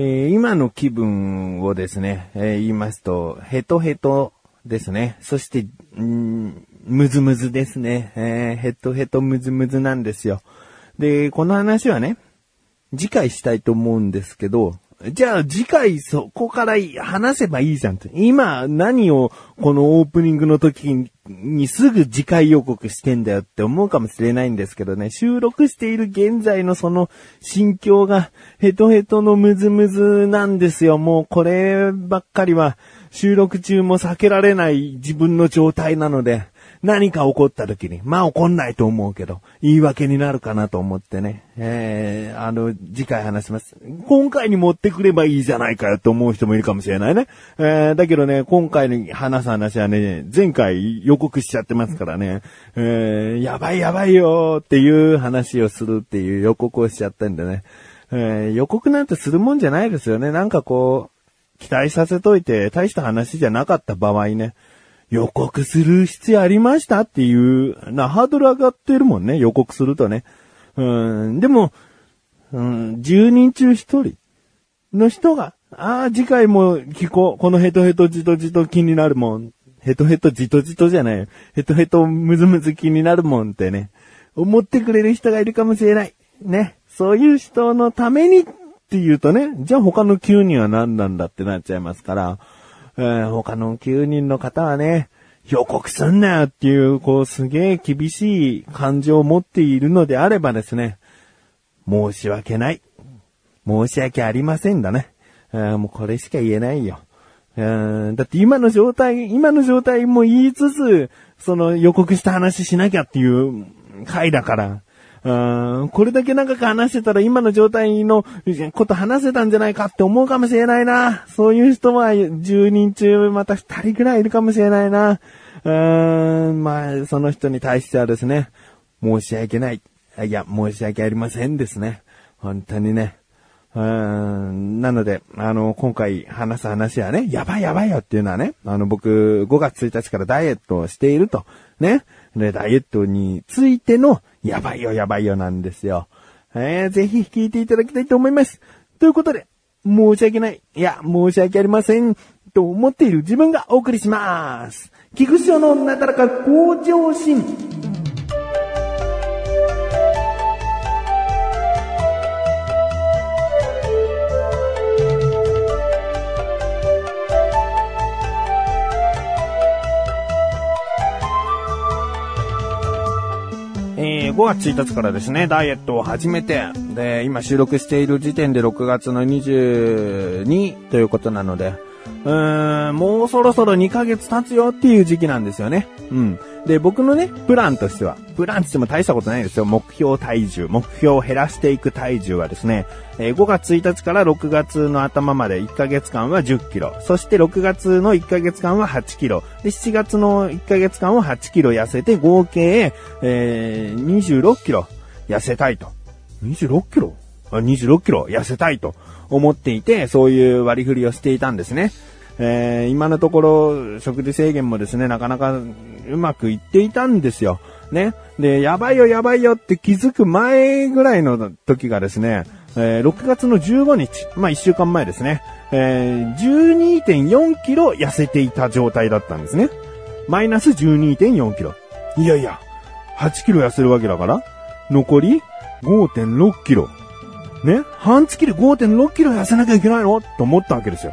え今の気分をですね、え言いますと、ヘトヘトですね。そして、んムズムズですね。えーヘトヘトムズムズなんですよ。で、この話はね、次回したいと思うんですけど、じゃあ次回そこから話せばいいじゃんって。今何をこのオープニングの時にすぐ次回予告してんだよって思うかもしれないんですけどね、収録している現在のその心境がヘトヘトのムズムズなんですよ。もうこればっかりは収録中も避けられない自分の状態なので、何か起こった時に、まあ起こんないと思うけど、言い訳になるかなと思ってね、えー、あの、次回話します。今回に持ってくればいいじゃないかよと思う人もいるかもしれないね。えー、だけどね、今回に話す話はね、前回予告しちゃってますからね、えー、やばいやばいよっていう話をするっていう予告をしちゃったんでね、えー、予告なんてするもんじゃないですよね。なんかこう、期待させといて、大した話じゃなかった場合ね、予告する必要ありましたっていう、な、ハードル上がってるもんね、予告するとね。うん、でも、うん、10人中1人の人が、ああ、次回も聞こう。このヘトヘトジトジト気になるもん。ヘトヘトジトジトじゃない。ヘトヘトムズムズ気になるもんってね。思ってくれる人がいるかもしれない。ね。そういう人のためにって言うとね、じゃあ他の9人は何なんだってなっちゃいますから、えー他の9人の方はね、予告すんなよっていう、こう、すげえ厳しい感情を持っているのであればですね、申し訳ない。申し訳ありませんだね。もうこれしか言えないよ。だって今の状態、今の状態も言いつつ、その予告した話しなきゃっていう回だから、うんこれだけ長く話してたら今の状態のこと話せたんじゃないかって思うかもしれないな。そういう人は10人中また2人くらいいるかもしれないな。うーん、まあ、その人に対してはですね、申し訳ない。いや、申し訳ありませんですね。本当にね。うーんなので、あの、今回話す話はね、やばいやばいよっていうのはね、あの、僕、5月1日からダイエットをしていると。ね。で、ダイエットについての、やばいよやばいよなんですよ。えー、ぜひ聞いていただきたいと思います。ということで、申し訳ない。いや、申し訳ありません。と思っている自分がお送りします。菊池のなだらか向上心。5月1日からですね、ダイエットを始めて、で、今収録している時点で6月の22ということなので、うーん、もうそろそろ2ヶ月経つよっていう時期なんですよね。うん。で、僕のね、プランとしては、プランとしても大したことないですよ。目標体重、目標を減らしていく体重はですね、えー5月1日から6月の頭まで1ヶ月間は10キロ、そして6月の1ヶ月間は8キロ、で、7月の1ヶ月間は8キロ痩せて、合計、えー26キロ痩せたいと。26キロ？あ ?26 キロ痩せたいと思っていて、そういう割り振りをしていたんですね。えー今のところ、食事制限もですね、なかなかうまくいっていたんですよ。ね。で、やばいよやばいよって気づく前ぐらいの時がですね、えー6月の15日、まあ1週間前ですね、えー12.4キロ痩せていた状態だったんですね。マイナス12.4キロ。いやいや、8キロ痩せるわけだから、残り5.6キロ。ね半月で5.6キロ痩せなきゃいけないの？と思ったわけですよ。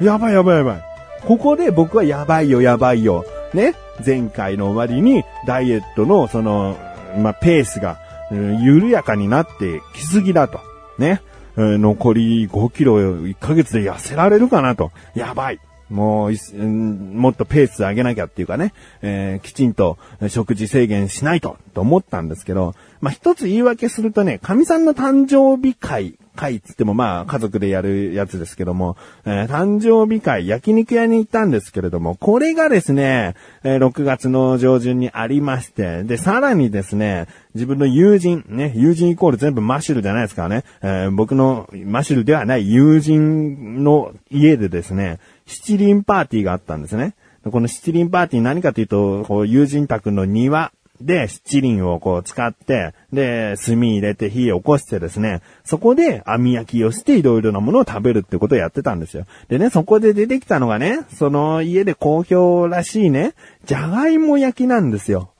やばいやばいやばい。ここで僕はやばいよやばいよ。ね前回の終わりにダイエットのその、まあ、ペースが、緩やかになってきすぎだと。ね。うん残り5キロ1ヶ月で痩せられるかなと。やばい。もう、もっとペース上げなきゃっていうかね、えーきちんと食事制限しないと、と思ったんですけど、まあ、一つ言い訳するとね、神さんの誕生日会、会っつってもまあ家族でやるやつですけども、えー誕生日会、焼肉屋に行ったんですけれども、これがですね、えー6月の上旬にありまして、で、さらにですね、自分の友人、ね、友人イコール全部マッシュルじゃないですからね、えー僕のマッシュルではない友人の家でですね、七輪パーティーがあったんですね。この七輪パーティー何かというと、こう友人宅の庭で、七輪をこう使って、で、炭入れて火を起こしてですね、そこで網焼きをしていろいろなものを食べるってことをやってたんですよ。でね、そこで出てきたのがね、その家で好評らしいね、じゃがいも焼きなんですよ。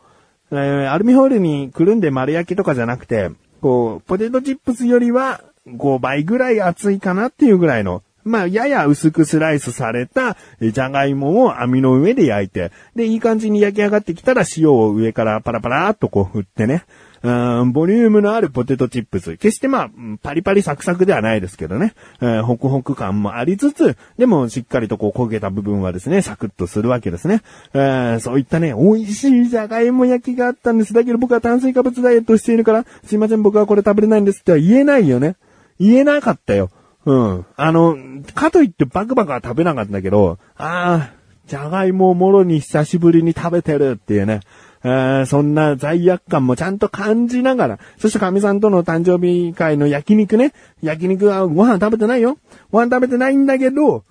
えーアルミホイルにくるんで丸焼きとかじゃなくて、こう、ポテトチップスよりは5倍ぐらい厚いかなっていうぐらいの、まあ、やや薄くスライスされたえじゃがいもを網の上で焼いて、で、いい感じに焼き上がってきたら塩を上からパラパラーっとこう振ってね、うんボリュームのあるポテトチップス。決してまあ、パリパリサクサクではないですけどね。えーホクホク感もありつつ、でもしっかりとこう焦げた部分はですね、サクッとするわけですね。えーそういったね、美味しいじゃがいも焼きがあったんです。だけど僕は炭水化物ダイエットしているから、すいません僕はこれ食べれないんですっては言えないよね。言えなかったよ。うん。あの、かといってバクバクは食べなかったけど、ああ、じゃがいもをもろに久しぶりに食べてるっていうね。えーそんな罪悪感もちゃんと感じながら、そして神さんとの誕生日会の焼肉ね。焼肉はご飯食べてないよ。ご飯食べてないんだけど、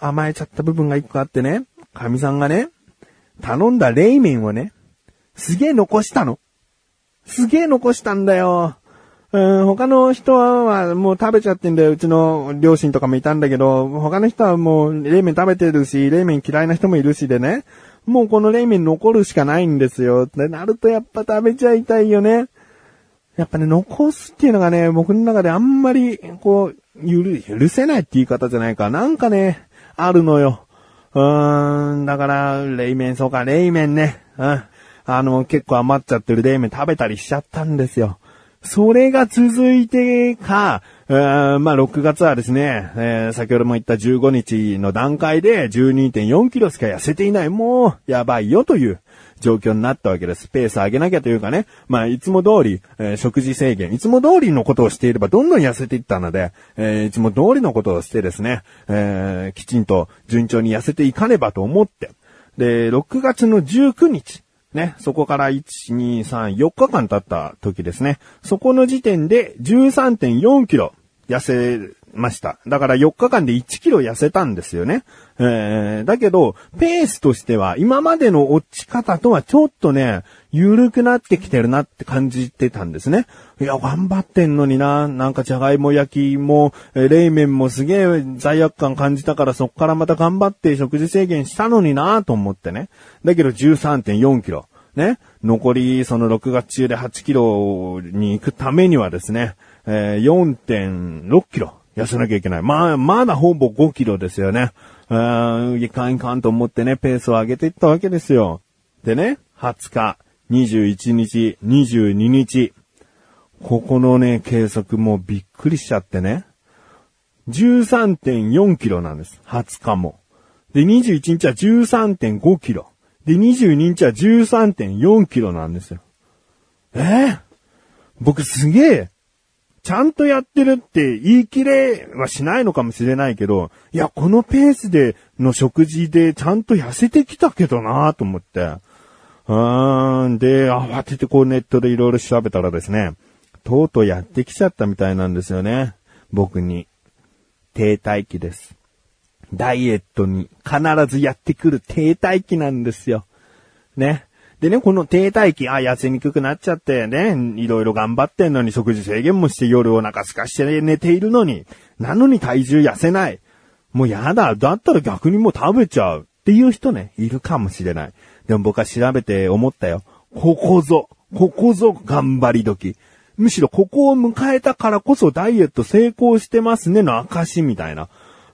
甘えちゃった部分が一個あってね。神さんがね、頼んだ冷麺をね、すげえ残したの。すげえ残したんだよ。うん、他の人はもう食べちゃってんだよ。うちの両親とかもいたんだけど、他の人はもう冷麺食べてるし、冷麺嫌いな人もいるしでね。もうこの冷麺残るしかないんですよ。ってなるとやっぱ食べちゃいたいよね。やっぱね、残すっていうのがね、僕の中であんまり、こう、許、許せないって言い方じゃないか。なんかね、あるのよ。うーん、だから、冷麺、そうか、冷麺ね。うん。あの、結構余っちゃってる冷麺食べたりしちゃったんですよ。それが続いてか、まあ、6月はですね、えー先ほども言った15日の段階で12.4キロしか痩せていない。もう、やばいよという状況になったわけです。ペース上げなきゃというかね、まあ、いつも通り、えー食事制限、いつも通りのことをしていればどんどん痩せていったので、えーいつも通りのことをしてですね、えーきちんと順調に痩せていかねばと思って、で、6月の19日、ね、そこから1、2、3、4日間経った時ですね。そこの時点で13.4キロ痩せました。だから4日間で1キロ痩せたんですよね。えー、だけど、ペースとしては今までの落ち方とはちょっとね、緩くなってきてるなって感じてたんですね。いや、頑張ってんのにな。なんかじゃがいも焼きも、え冷麺もすげえ罪悪感感じたからそっからまた頑張って食事制限したのになと思ってね。だけど13.4キロ。ね。残りその6月中で8キロに行くためにはですね、えー4.6キロ痩せなきゃいけない。まあ、まだほぼ5キロですよね。うーん、いかんいかんと思ってね、ペースを上げていったわけですよ。でね、20日、21日、22日、ここのね、計測もびっくりしちゃってね。13.4キロなんです。20日も。で、21日は13.5キロ。で、22日は13.4キロなんですよ。えー僕すげえ、ちゃんとやってるって言い切れはしないのかもしれないけど、いや、このペースでの食事でちゃんと痩せてきたけどなと思って。うーん。で、慌ててこうネットでいろいろ調べたらですね、とうとうやってきちゃったみたいなんですよね。僕に。停滞期です。ダイエットに必ずやってくる停滞期なんですよ。ね。でね、この停滞期、あ、痩せにくくなっちゃってね、いろいろ頑張ってんのに食事制限もして夜お腹空かして寝ているのに、なのに体重痩せない。もうやだ、だったら逆にもう食べちゃうっていう人ね、いるかもしれない。でも僕は調べて思ったよ。ここぞ、ここぞ頑張り時。むしろここを迎えたからこそダイエット成功してますねの証みたいな。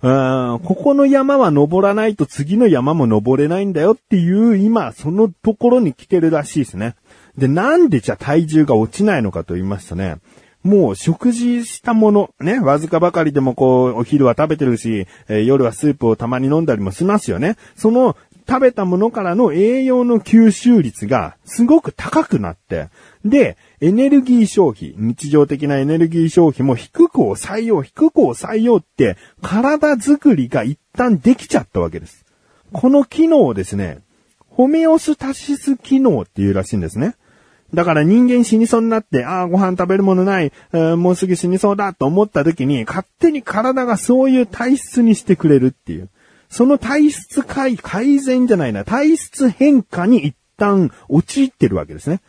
うんここの山は登らないと次の山も登れないんだよっていう今そのところに来てるらしいですね。で、なんでじゃあ体重が落ちないのかと言いますとね、もう食事したもの、ね、わずかばかりでもこう、お昼は食べてるし、えー夜はスープをたまに飲んだりもしますよね。その食べたものからの栄養の吸収率がすごく高くなって、で、エネルギー消費、日常的なエネルギー消費も低く抑えよう、低く抑えようって、体作りが一旦できちゃったわけです。この機能をですね、ホメオスタシス機能っていうらしいんですね。だから人間死にそうになって、ああ、ご飯食べるものない、えーもうすぐ死にそうだと思った時に、勝手に体がそういう体質にしてくれるっていう。その体質改改善じゃないな、体質変化に一旦陥ってるわけですね。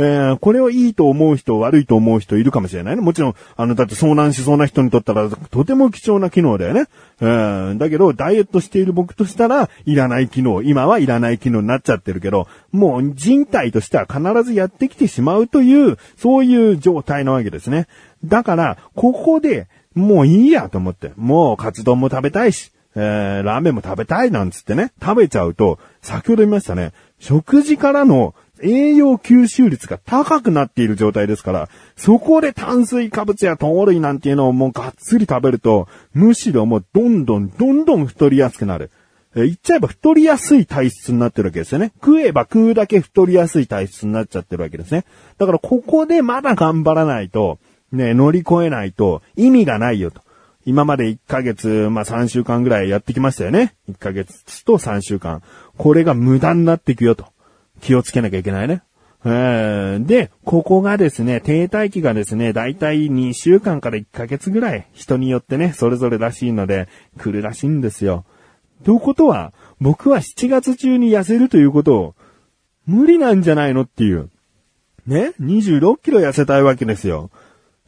えー、これをいいと思う人、悪いと思う人いるかもしれないね。もちろん、あの、だって遭難しそうな人にとったら、とても貴重な機能だよね。えー、だけど、ダイエットしている僕としたら、いらない機能、今はいらない機能になっちゃってるけど、もう人体としては必ずやってきてしまうという、そういう状態なわけですね。だから、ここで、もういいやと思って、もうカツ丼も食べたいし、えー、ラーメンも食べたいなんつってね、食べちゃうと、先ほど言いましたね、食事からの栄養吸収率が高くなっている状態ですから、そこで炭水化物や糖類なんていうのをもうがっつり食べると、むしろもうどんどんどんどん太りやすくなる。え言っちゃえば太りやすい体質になってるわけですよね。食えば食うだけ太りやすい体質になっちゃってるわけですね。だからここでまだ頑張らないと、ね、乗り越えないと意味がないよと。今まで1ヶ月、まあ3週間ぐらいやってきましたよね。1ヶ月と3週間。これが無駄になっていくよと。気をつけなきゃいけないね。で、ここがですね、停滞期がですね、だいたい2週間から1ヶ月ぐらい、人によってね、それぞれらしいので、来るらしいんですよ。ということは、僕は7月中に痩せるということを、無理なんじゃないのっていう。ね ?26 キロ痩せたいわけですよ。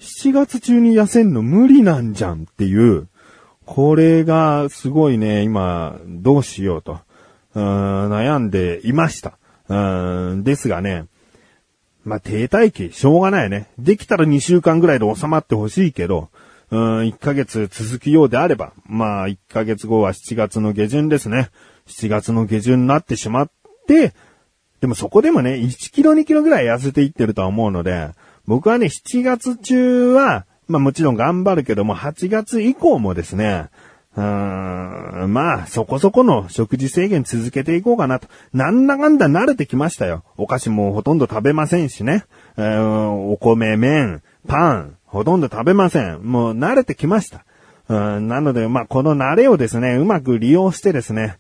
7月中に痩せんの無理なんじゃんっていう、これがすごいね、今、どうしようと、うん悩んでいました。うんですがね、まあ、停滞期、しょうがないね。できたら2週間ぐらいで収まってほしいけど、うん、1ヶ月続くようであれば、まあ、1ヶ月後は7月の下旬ですね。7月の下旬になってしまって、でもそこでもね、1キロ2キロぐらい痩せていってるとは思うので、僕はね、7月中は、まあもちろん頑張るけども、8月以降もですね、うーんまあ、そこそこの食事制限続けていこうかなと。なんだかんだ慣れてきましたよ。お菓子もほとんど食べませんしね。えー、お米、麺、パン、ほとんど食べません。もう慣れてきました。うんなので、まあ、この慣れをですね、うまく利用してですね、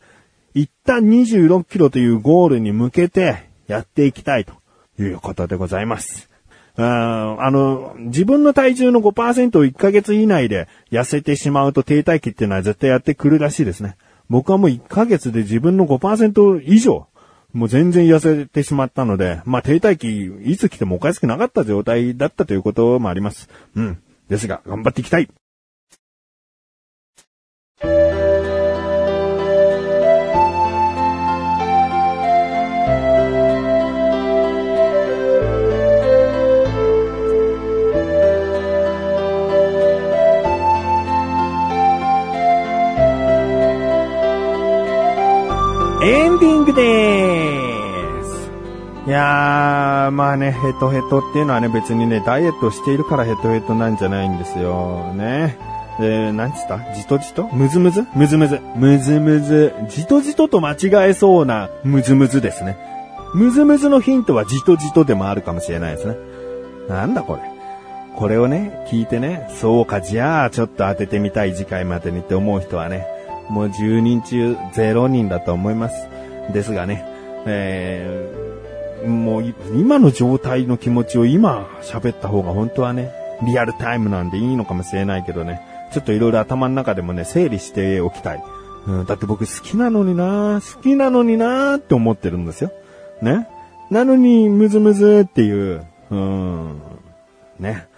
一旦26キロというゴールに向けてやっていきたいということでございます。あの、自分の体重の5%を1ヶ月以内で痩せてしまうと停滞期っていうのは絶対やってくるらしいですね。僕はもう1ヶ月で自分の5%以上、もう全然痩せてしまったので、まあ停滞期いつ来てもおかしくなかった状態だったということもあります。うん。ですが、頑張っていきたい。ディングでーす。いやー、まあね、ヘトヘトっていうのはね、別にね、ダイエットしているからヘトヘトなんじゃないんですよ。ね。えー、なんつった？じとじと？むずむずむずむず。むずむず。じとじとと間違えそうなむずむずですね。むずむずのヒントはじとじとでもあるかもしれないですね。なんだこれ。これをね、聞いてね、そうか、じゃあ、ちょっと当ててみたい次回までにって思う人はね、もう10人中0人だと思います。ですがね、えー、もう今の状態の気持ちを今喋った方が本当はね、リアルタイムなんでいいのかもしれないけどね、ちょっといろいろ頭の中でもね、整理しておきたい。うん、だって僕好きなのにな好きなのになって思ってるんですよ。ね。なのに、ムズムズっていう、うん、ね。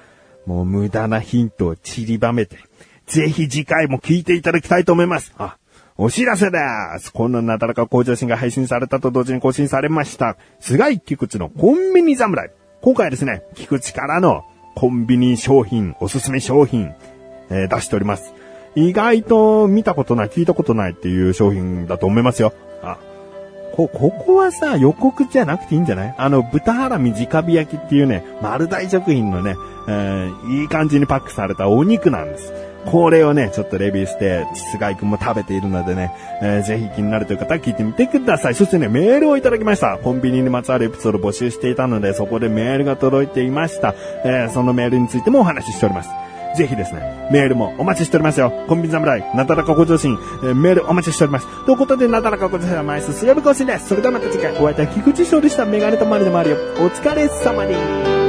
もう無駄なヒントを散りばめて、ぜひ次回も聞いていただきたいと思います。あ、お知らせです。このなだらか向上心が配信されたと同時に更新されました。菅井菊池のコンビニ侍。今回はですね、菊池からのコンビニ商品、おすすめ商品、えー、出しております。意外と見たことない、聞いたことないっていう商品だと思いますよ。あ、こ、ここはさ、予告じゃなくていいんじゃない？あの、豚ハラミ直火焼きっていうね、丸大食品のね、えー、いい感じにパックされたお肉なんです。これをね、ちょっとレビューして、菅井くんも食べているのでね、えー、ぜひ気になるという方は聞いてみてください。そしてね、メールをいただきました。コンビニにまつわるエピソードを募集していたので、そこでメールが届いていました。えー、そのメールについてもお話ししております。ぜひですね、メールもお待ちしておりますよ。コンビニ侍、なだらかご上心、えー、メールお待ちしております。ということで、なだらかご上心は毎週水曜日更新です。それではまた次回、お会いいたい菊池翔でした。メガネとマリでもあるよ。お疲れ様です。